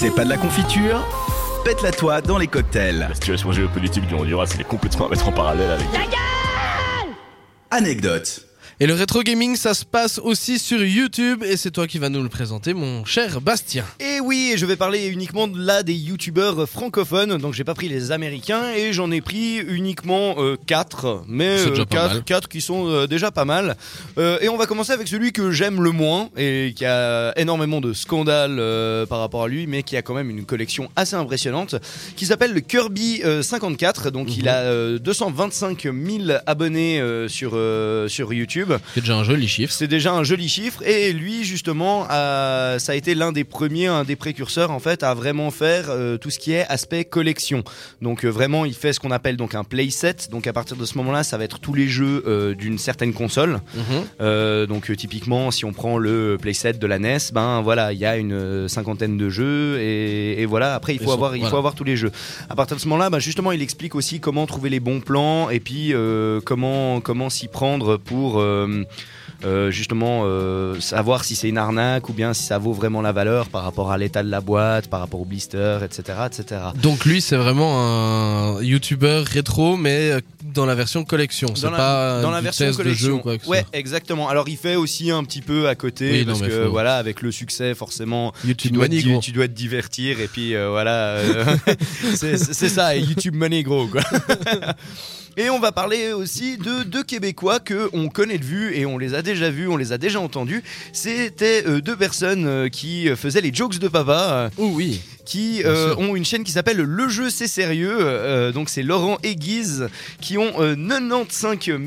C'est pas de la confiture Pète-la toi dans les cocktails. La situation géopolitique du Honduras, elle est complètement à mettre en parallèle avec... Anecdote. Et le rétro gaming, ça se passe aussi sur YouTube et c'est toi qui vas nous le présenter, mon cher Bastien. Et oui, je vais parler uniquement de là des youtubeurs francophones, donc j'ai pas pris les américains et j'en ai pris uniquement 4, mais C'est déjà pas 4, mal. 4 qui sont euh, déjà pas mal. Euh, et on va commencer avec celui que j'aime le moins et qui a énormément de scandales euh, par rapport à lui, mais qui a quand même une collection assez impressionnante, qui s'appelle le Kirby euh, 54, donc il a euh, 225 000 abonnés euh, sur, euh, sur YouTube. C'est déjà un joli chiffre. C'est déjà un joli chiffre et lui justement ça a été l'un des premiers, un des précurseurs en fait à vraiment faire euh, tout ce qui est aspect collection. Donc euh, vraiment il fait ce qu'on appelle donc un playset. Donc à partir de ce moment-là ça va être tous les jeux euh, d'une certaine console. Mhm. Donc typiquement si on prend le playset de la NES, ben voilà il y a une cinquantaine de jeux et, et voilà après il Ils faut sont- avoir il voilà. faut avoir tous les jeux. À partir de ce moment-là, ben, justement il explique aussi comment trouver les bons plans et puis comment comment s'y prendre pour euh, euh, justement euh, savoir si c'est une arnaque ou bien si ça vaut vraiment la valeur par rapport à l'état de la boîte, par rapport au blister, etc., etc. Donc lui, c'est vraiment un YouTuber rétro, mais dans la version collection. C'est Dans la- pas dans la du version test de jeu collection. ou quoi que ce ouais, soit. exactement. Alors il fait aussi un petit peu à côté Oui, parce que faut- voilà, avec le succès, forcément, tu YouTube dois, te, Money, gros. tu dois te divertir et puis euh, voilà, euh, c'est c'est ça, et YouTube Money gros quoi. Et on va parler aussi de deux Québécois que on connaît de vue et on les a déjà vus, on les a déjà entendus. C'était euh, deux personnes euh, qui euh, faisaient les jokes de papa. euh, Oh oui. Qui euh, ont une chaîne qui s'appelle Le Jeu C'est Sérieux. Euh, donc c'est Laurent et Guise qui ont euh, 95 000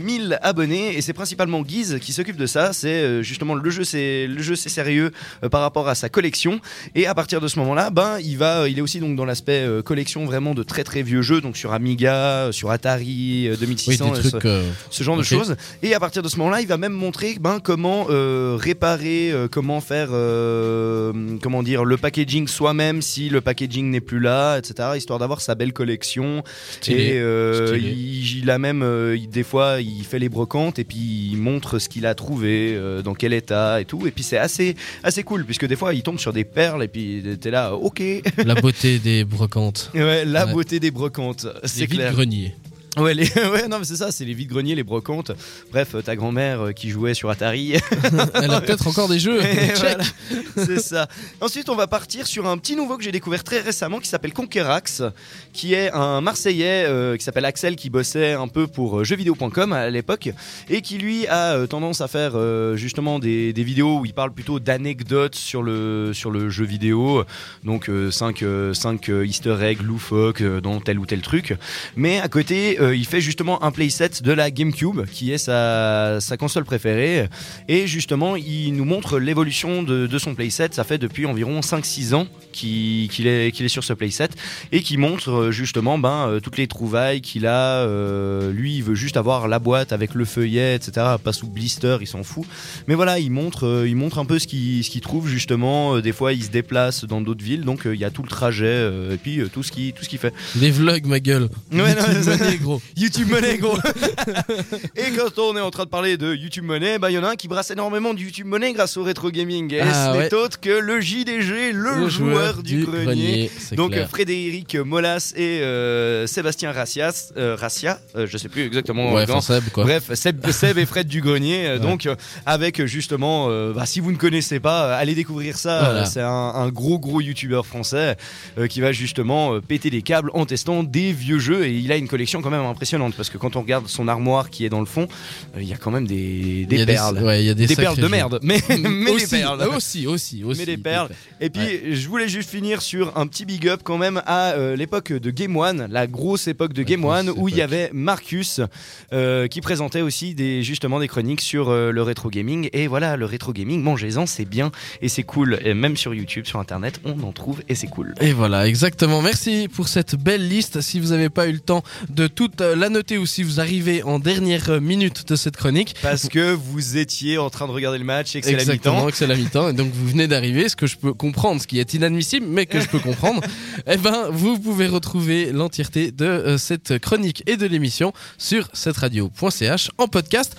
abonnés et c'est principalement Guise qui s'occupe de ça. C'est euh, justement le jeu c'est le jeu c'est sérieux euh, par rapport à sa collection et à partir de ce moment-là, ben il va, il est aussi donc dans l'aspect euh, collection vraiment de très très vieux jeux donc sur Amiga, euh, sur Atari euh, Oui, 2600 des euh, ce- euh, genre de choses. Et à partir de ce moment-là, il va même montrer ben, comment euh, réparer, euh, comment faire, euh, comment dire, le packaging soi-même si le packaging n'est plus là, etc. Histoire d'avoir sa belle collection. Stylé. Et euh, il, il a même, euh, il- des fois, il fait les brocantes et puis il montre ce qu'il a trouvé, euh, dans quel état et tout. Et puis c'est assez, assez cool puisque des fois, il tombe sur des perles et puis t'es là, ok. la beauté des brocantes. Ouais, la Ouais. beauté des brocantes, c'est clair. greniers. Ouais, les... ouais, non, mais c'est ça, c'est les vides-greniers, les brocantes. Bref, euh, ta grand-mère euh, qui jouait sur Atari. Elle a peut-être encore des jeux. Voilà, c'est ça. Ensuite, on va partir sur un petit nouveau que j'ai découvert très récemment qui s'appelle Conquerax, qui est un Marseillais euh, qui s'appelle Axel, qui bossait un peu pour jeuxvideo.com à l'époque et qui lui a euh, tendance à faire euh, justement des, des vidéos où il parle plutôt d'anecdotes sur le, sur le jeu vidéo. Donc 5 easter eggs loufoques dans tel ou tel truc. Mais à côté, euh, il fait justement un playset de la GameCube, qui est sa, sa console préférée. Et justement, il nous montre l'évolution de, de son playset. Ça fait depuis environ 5-6 ans qu'il est, est sur ce playset. Et qui montre euh, justement ben, euh, toutes les trouvailles qu'il a. Euh, lui, il veut juste avoir la boîte avec le feuillet, etc. Pas sous blister, il s'en fout. Mais voilà, il montre, euh, il montre un peu ce qu'il trouve justement. Des fois, il se déplace dans d'autres villes. Donc, il y a tout le trajet et puis tout ce qu'il fait. Des vlogs, ma gueule. Ouais, non, gros. YouTube Money, gros. et quand on est en train de parler de YouTube Money, bah il y en a un qui brasse énormément de YouTube Money grâce au rétro gaming. Et Ah, ce ouais. n'est autre que le JDG, le, joueur, du, grenier. Donc clair. Frédéric Molas et euh, Sébastien Racias, euh, Racia, euh, je sais plus exactement. ouais, quand. Seb, quoi. Bref, Seb, Seb et Fred du Grenier. euh, Ouais. Donc, avec justement, bah, si vous ne connaissez pas, allez découvrir ça. Voilà. C'est un, un gros, gros youtubeur français qui va justement péter des câbles en testant des vieux jeux. Et il a une collection quand même impressionnante parce que quand on regarde son armoire qui est dans le fond, euh, il y a quand même des, des perles. ouais, il y a des, Des perles de merde, mais, mais aussi, des perles. Aussi, aussi, aussi. Mais des des perles. Et puis, Ouais. je voulais juste finir sur un petit big up quand même à euh, l'époque de Game One, la grosse époque de Game One, où il y avait Marcus euh, qui présentait aussi des, justement des chroniques sur le rétro gaming. Et voilà, le rétro gaming, mangez-en, c'est bien et c'est cool. Et même sur YouTube, sur Internet, on en trouve et c'est cool. Et voilà, exactement. Merci pour cette belle liste. Si vous n'avez pas eu le temps de toute euh, la noter ou si vous arrivez en dernière minute de cette chronique, Parce que vous étiez en train de regarder le match et que c'est la Exactement, mi-temps. que c'est la mi-temps. Et donc vous venez d'arriver, ce que je peux comprendre, ce qui est inadmissible, mais que je peux comprendre. eh ben, vous pouvez retrouver l'entièreté de euh, cette chronique et de l'émission sur cette radio.ch en podcast.